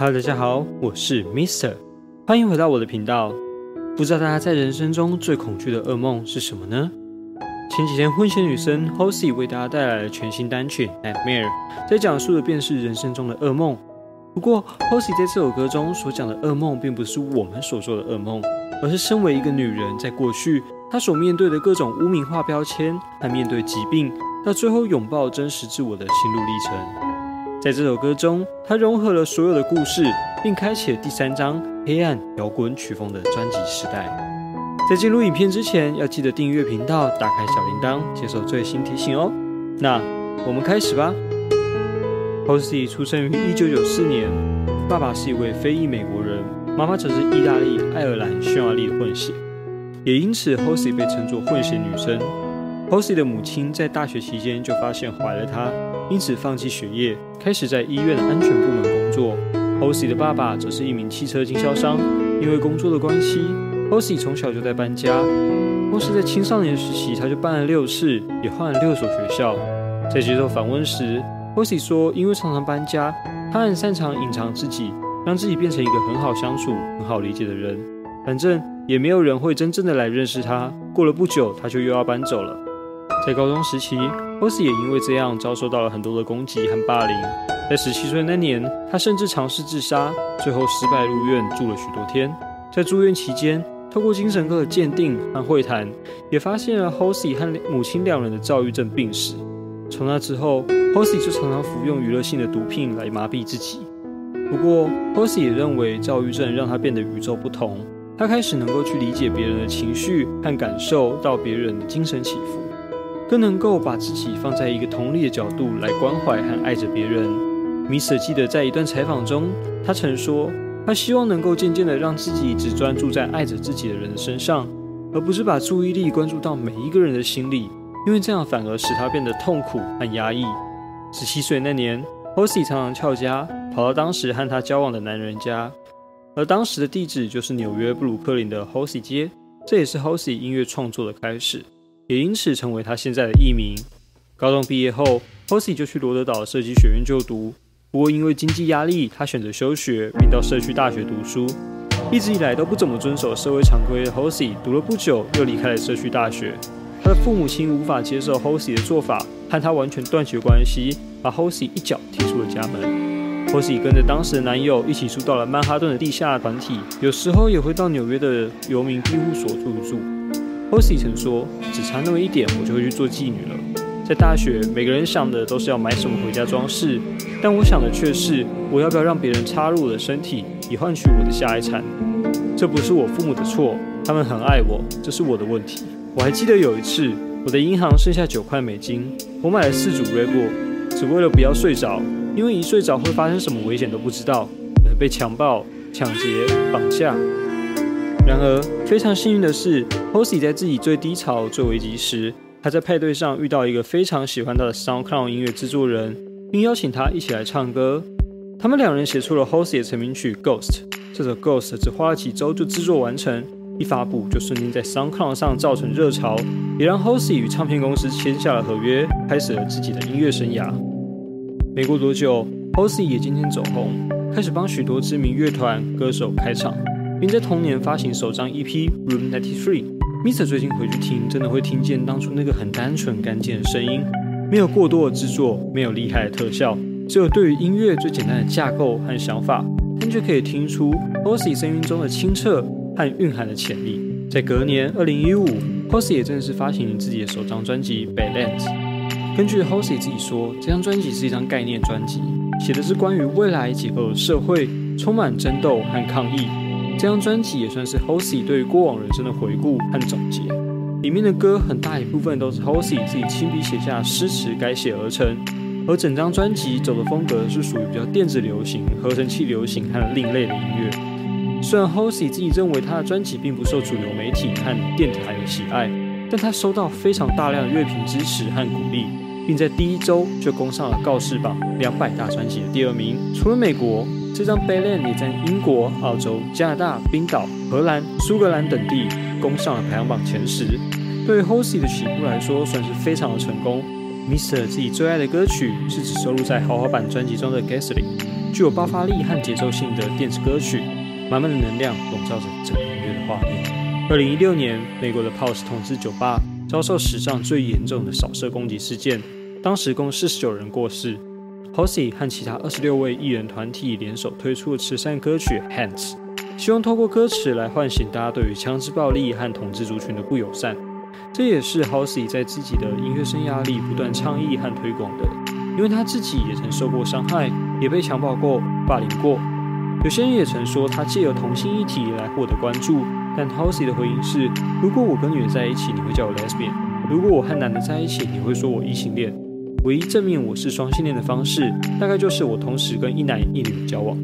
Hello，大家好，我是 Mister，欢迎回到我的频道。不知道大家在人生中最恐惧的噩梦是什么呢？前几天混血女生 Hosey 为大家带来了全新单曲《Nightmare》，在讲述的便是人生中的噩梦。不过 Hosey 在这首歌中所讲的噩梦，并不是我们所说的噩梦，而是身为一个女人，在过去她所面对的各种污名化标签，和面对疾病，到最后拥抱真实自我的心路历程。在这首歌中，它融合了所有的故事，并开启了第三章黑暗摇滚曲风的专辑时代。在进入影片之前，要记得订阅频道，打开小铃铛，接受最新提醒哦。那我们开始吧。Hosey 出生于1994年，爸爸是一位非裔美国人，妈妈则是意大利、爱尔兰、匈牙利的混血，也因此 Hosey 被称作混血女生。Hosey 的母亲在大学期间就发现怀了他。因此放弃学业，开始在医院的安全部门工作。Hosey 的爸爸则是一名汽车经销商。因为工作的关系，Hosey 从小就在搬家。光是在青少年时期，他就搬了六次，也换了六所学校。在接受访问时，Hosey 说：“因为常常搬家，他很擅长隐藏自己，让自己变成一个很好相处、很好理解的人。反正也没有人会真正的来认识他。过了不久，他就又要搬走了。”在高中时期。波斯也因为这样遭受到了很多的攻击和霸凌。在十七岁那年，他甚至尝试自杀，最后失败入院住了许多天。在住院期间，透过精神科的鉴定和会谈，也发现了 hose 和母亲两人的躁郁症病史。从那之后 hose 就常常服用娱乐性的毒品来麻痹自己。不过 hose 也认为躁郁症让他变得与众不同，他开始能够去理解别人的情绪和感受到别人的精神起伏。更能够把自己放在一个同理的角度来关怀和爱着别人。米舍记得在一段采访中，他曾说，他希望能够渐渐的让自己只专注在爱着自己的人的身上，而不是把注意力关注到每一个人的心里，因为这样反而使他变得痛苦和压抑。十七岁那年，Hosey 常常翘家，跑到当时和他交往的男人家，而当时的地址就是纽约布鲁克林的 Hosey 街，这也是 Hosey 音乐创作的开始。也因此成为他现在的艺名。高中毕业后，Hosey 就去罗德岛设计学院就读。不过因为经济压力，他选择休学，并到社区大学读书。一直以来都不怎么遵守社会常规的 Hosey，读了不久又离开了社区大学。他的父母亲无法接受 Hosey 的做法，和他完全断绝关系，把 Hosey 一脚踢出了家门。Hosey 跟着当时的男友一起住到了曼哈顿的地下团体，有时候也会到纽约的游民庇护所住一住。Hosey 曾说：“只差那么一点，我就会去做妓女了。”在大学，每个人想的都是要买什么回家装饰，但我想的却是我要不要让别人插入我的身体，以换取我的下一餐。这不是我父母的错，他们很爱我，这是我的问题。我还记得有一次，我的银行剩下九块美金，我买了四组 r e b o 只为了不要睡着，因为一睡着会发生什么危险都不知道，能被强暴、抢劫、绑架。然而，非常幸运的是，Hosey 在自己最低潮、最危急时，他在派对上遇到一个非常喜欢他的 SoundCloud 音乐制作人，并邀请他一起来唱歌。他们两人写出了 Hosey 的成名曲《Ghost》。这首《Ghost》只花了几周就制作完成，一发布就瞬间在 SoundCloud 上造成热潮，也让 Hosey 与唱片公司签下了合约，开始了自己的音乐生涯。没过多久，Hosey 也渐渐走红，开始帮许多知名乐团、歌手开场。并在同年发行首张 EP《Room Ninety Three》。Mr 最近回去听，真的会听见当初那个很单纯干净的声音，没有过多的制作，没有厉害的特效，只有对于音乐最简单的架构和想法，但却可以听出 Hosey 声音中的清澈和蕴含的潜力。在隔年二零一五，Hosey 也正式发行自己的首张专辑《Balance》。根据 Hosey 自己说，这张专辑是一张概念专辑，写的是关于未来结构的社会，充满争斗和抗议。这张专辑也算是 Hosey 对于过往人生的回顾和总结，里面的歌很大一部分都是 Hosey 自己亲笔写下诗词改写而成，而整张专辑走的风格是属于比较电子流行、合成器流行和另类的音乐。虽然 Hosey 自己认为他的专辑并不受主流媒体和电台的喜爱，但他收到非常大量的乐评支持和鼓励，并在第一周就攻上了告示榜两百大专辑的第二名。除了美国。这张《b a l a n 也在英国、澳洲、加拿大、冰岛、荷兰、苏格兰等地攻上了排行榜前十。对于 Hosey 的起步来说，算是非常的成功。Mr 自己最爱的歌曲是只收录在豪华版专辑中的《Gasoline》。具有爆发力和节奏性的电子歌曲，满满的能量笼罩着整个音乐的画面。二零一六年，美国的 Pulse 统治酒吧遭受史上最严重的扫射攻击事件，当时共四十九人过世。Halsey 和其他二十六位艺人团体联手推出了慈善歌曲《Hands》，希望透过歌词来唤醒大家对于枪支暴力和统治族群的不友善。这也是 Halsey 在自己的音乐生涯里不断倡议和推广的，因为他自己也曾受过伤害，也被强暴过、霸凌过。有些人也曾说他借由同性议题来获得关注，但 Halsey 的回应是：如果我跟女人在一起，你会叫我 Lesbian；如果我和男的在一起，你会说我异性恋。唯一证明我是双性恋的方式，大概就是我同时跟一男一女交往。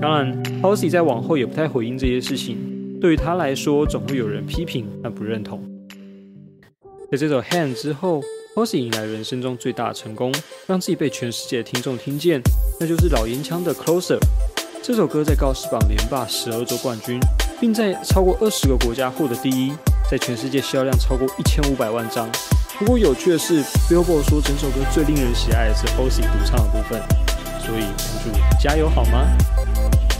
当然 h o s e 在往后也不太回应这些事情。对于他来说，总会有人批评但不认同。在这首《Hand》之后 h o s e 迎来人生中最大的成功，让自己被全世界的听众听见，那就是老烟枪的《Closer》。这首歌在告示榜连霸十二周冠军，并在超过二十个国家获得第一，在全世界销量超过一千五百万张。不过有趣的是，Billboard 说整首歌最令人喜爱的是 h o s e 独唱的部分，所以祝加油好吗？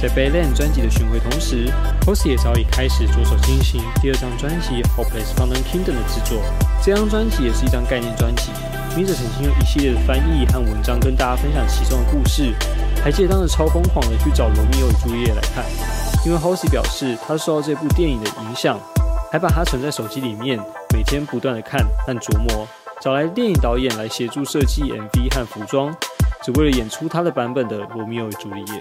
在 Bayland 专辑的巡回同时 h o s e 也早已开始着手进行第二张专辑《Hopeless Found Kingdom》的制作。这张专辑也是一张概念专辑，米者曾经用一系列的翻译和文章跟大家分享其中的故事。还记得当时超疯狂的去找《罗密欧与朱丽叶》来看，因为 h o s e 表示他受到这部电影的影响，还把它存在手机里面。每天不断的看和琢磨，找来电影导演来协助设计 MV 和服装，只为了演出他的版本的《罗密欧与朱丽叶》。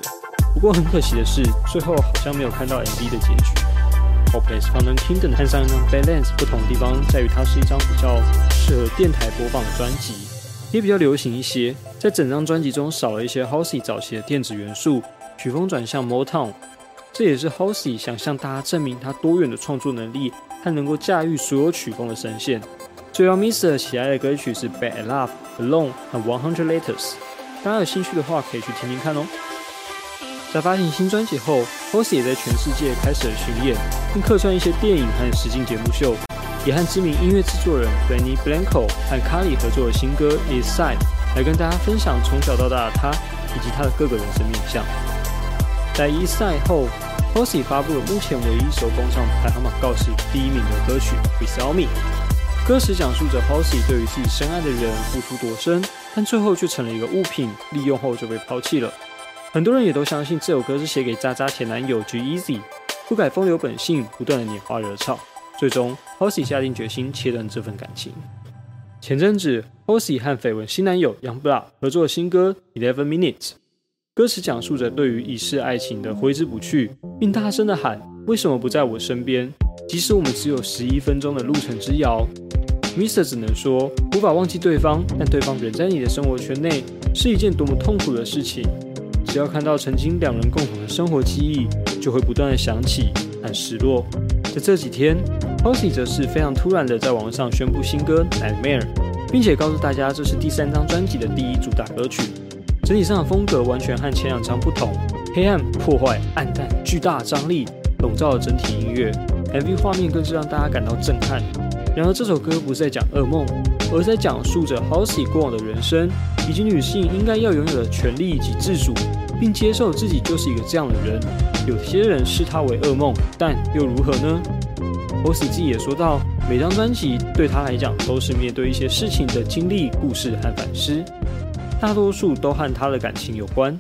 不过很可惜的是，最后好像没有看到 MV 的结局。《Hopeless Found Kingdom》和上一张《Balance》不同的地方在于，它是一张比较适合电台播放的专辑，也比较流行一些。在整张专辑中少了一些 h o s e 早期的电子元素，曲风转向 Motown。这也是 h o s e 想向大家证明他多元的创作能力。他能够驾驭所有曲风的声线。最让 Mr. 喜爱的歌曲是《Bad Love》、《Alone》和《One Hundred Letters》。大家有兴趣的话，可以去听听看哦。在发行新专辑后 h o s e 也在全世界开始了巡演，并客串一些电影和实境节目秀，也和知名音乐制作人 Benny Blanco 和 Carly 合作的新歌《East Side》，来跟大家分享从小到大的他以及他的各个人生面向。在《East Side》后。H o s e 发布了目前唯一一首攻上排行榜告示第一名的歌曲《Without Me》。歌词讲述着 h o s e 对于自己深爱的人付出多深，但最后却成了一个物品，利用后就被抛弃了。很多人也都相信这首歌是写给渣渣前男友 G-Eazy，不改风流本性，不断的拈花惹草。最终 h o s e 下定决心切断这份感情。前阵子 h o s e 和绯闻新男友 Youngblood 合作新歌《Eleven Minutes》。歌词讲述着对于已逝爱情的挥之不去，并大声的喊：“为什么不在我身边？即使我们只有十一分钟的路程之遥。” Mr 只能说无法忘记对方，但对方仍在你的生活圈内，是一件多么痛苦的事情。只要看到曾经两人共同的生活记忆，就会不断的想起，很失落。在这几天 h o s e 则是非常突然的在网上宣布新歌《Nightmare》，并且告诉大家这是第三张专辑的第一主打歌曲。整体上的风格完全和前两张不同，黑暗、破坏、暗淡、巨大张力笼罩了整体音乐。MV 画面更是让大家感到震撼。然而，这首歌不是在讲噩梦，而是在讲述着 h o s e 过往的人生，以及女性应该要拥有的权利以及自主，并接受自己就是一个这样的人。有些人视他为噩梦，但又如何呢 h o s e 自己也说到，每张专辑对他来讲都是面对一些事情的经历、故事和反思。大多数都和他的感情有关。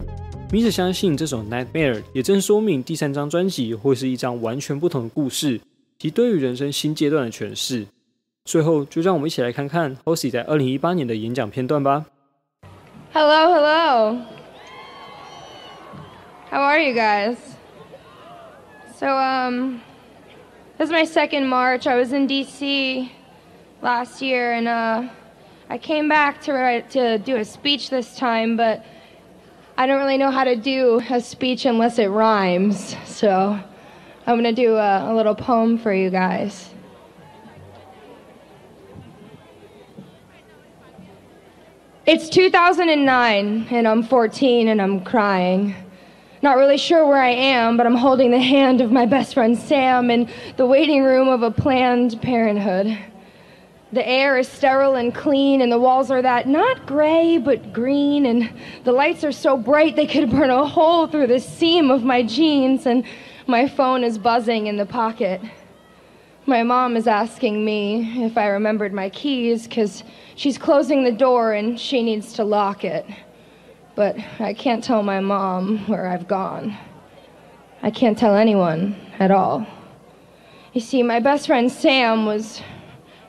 米子相信这首《Nightmare》也正说明第三张专辑会是一张完全不同的故事及对于人生新阶段的诠释。最后，就让我们一起来看看 h o s e 在二零一八年的演讲片段吧。Hello, hello. How are you guys? So, um, this is my second March. I was in DC last year, and uh. I came back to write, to do a speech this time, but I don't really know how to do a speech unless it rhymes. So I'm going to do a, a little poem for you guys. It's 2009, and I'm 14, and I'm crying. Not really sure where I am, but I'm holding the hand of my best friend Sam in the waiting room of a Planned Parenthood. The air is sterile and clean, and the walls are that not gray but green, and the lights are so bright they could burn a hole through the seam of my jeans, and my phone is buzzing in the pocket. My mom is asking me if I remembered my keys because she's closing the door and she needs to lock it. But I can't tell my mom where I've gone. I can't tell anyone at all. You see, my best friend Sam was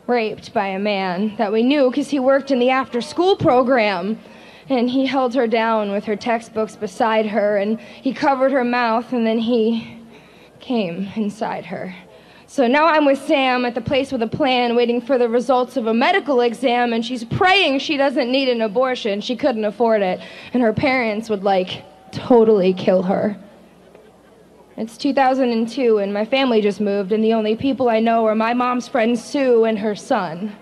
raped by a man that we knew because he worked in the after school program. And he held her down with her textbooks beside her, and he covered her mouth, and then he came inside her. So now I'm with Sam at the place with a plan, waiting for the results of a medical exam, and she's praying she doesn't need an abortion. She couldn't afford it, and her parents would, like, totally kill her. It's 2002, and my family just moved, and the only people I know are my mom's friend Sue and her son.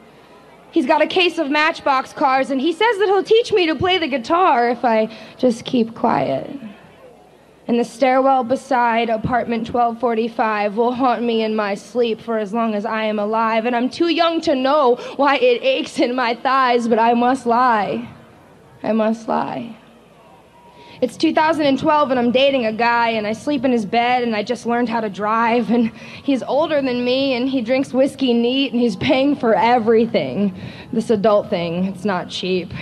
He's got a case of Matchbox cars, and he says that he'll teach me to play the guitar if I just keep quiet. And the stairwell beside apartment 1245 will haunt me in my sleep for as long as I am alive, and I'm too young to know why it aches in my thighs, but I must lie. I must lie. It's 2012 and I'm dating a guy and I sleep in his bed and I just learned how to drive and he's older than me and he drinks whiskey neat and he's paying for everything. This adult thing, it's not cheap.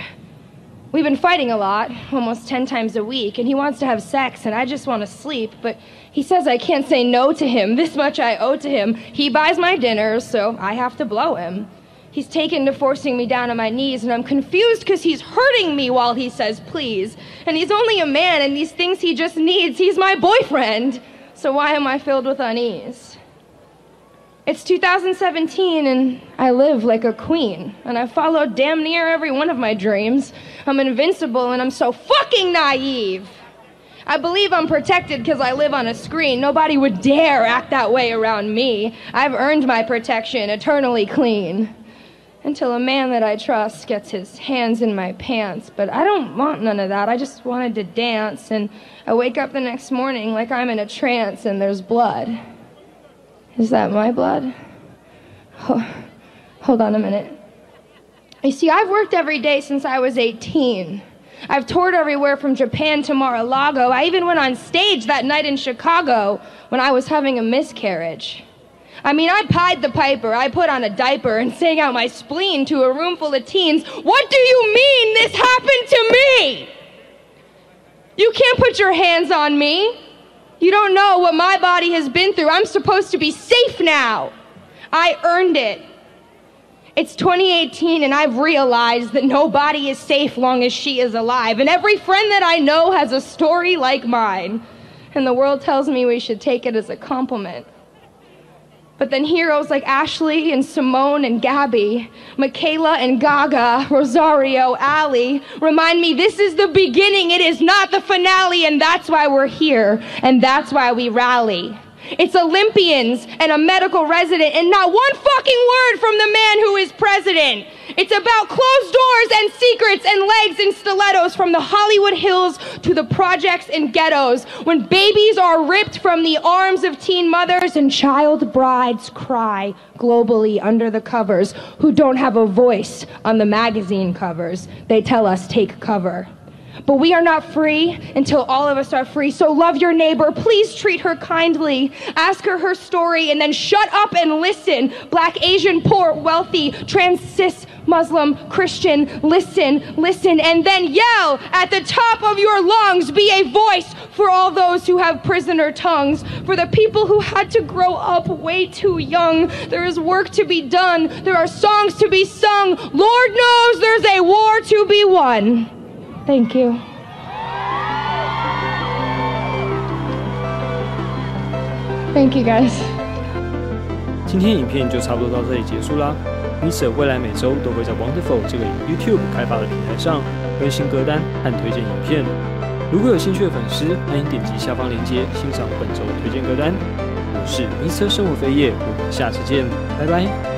We've been fighting a lot, almost 10 times a week, and he wants to have sex and I just want to sleep, but he says I can't say no to him. This much I owe to him. He buys my dinners, so I have to blow him. He's taken to forcing me down on my knees, and I'm confused because he's hurting me while he says please. And he's only a man, and these things he just needs, he's my boyfriend. So why am I filled with unease? It's 2017, and I live like a queen, and I followed damn near every one of my dreams. I'm invincible, and I'm so fucking naive. I believe I'm protected because I live on a screen. Nobody would dare act that way around me. I've earned my protection, eternally clean until a man that I trust gets his hands in my pants. But I don't want none of that. I just wanted to dance. And I wake up the next morning like I'm in a trance and there's blood. Is that my blood? Oh, hold on a minute. You see, I've worked every day since I was 18. I've toured everywhere from Japan to Mar-a-Lago. I even went on stage that night in Chicago when I was having a miscarriage. I mean, I pied the piper, I put on a diaper and sang out my spleen to a room full of teens. What do you mean this happened to me? You can't put your hands on me. You don't know what my body has been through. I'm supposed to be safe now. I earned it. It's 2018 and I've realized that nobody is safe long as she is alive. And every friend that I know has a story like mine. And the world tells me we should take it as a compliment. But then heroes like Ashley and Simone and Gabby, Michaela and Gaga, Rosario, Ali remind me this is the beginning, it is not the finale, and that's why we're here, and that's why we rally. It's Olympians and a medical resident, and not one fucking word from the man who is president. It's about closed doors and secrets and legs and stilettos from the Hollywood Hills to the projects and ghettos. When babies are ripped from the arms of teen mothers and child brides cry globally under the covers who don't have a voice on the magazine covers, they tell us take cover. But we are not free until all of us are free. So love your neighbor. Please treat her kindly. Ask her her story and then shut up and listen. Black, Asian, poor, wealthy, trans, cis, Muslim, Christian, listen, listen, and then yell at the top of your lungs. Be a voice for all those who have prisoner tongues. For the people who had to grow up way too young. There is work to be done. There are songs to be sung. Lord knows there's a war to be won. Thank you. Thank you guys. 今天影片就差不多到这里结束啦。Mr 未来每周都会在 Wonderful 这个 YouTube 开发的平台上更新歌单和推荐影片。如果有兴趣的粉丝，欢迎点击下方链接欣赏本周推荐歌单。我是 Mr 生活飞叶，我们下次见，拜拜。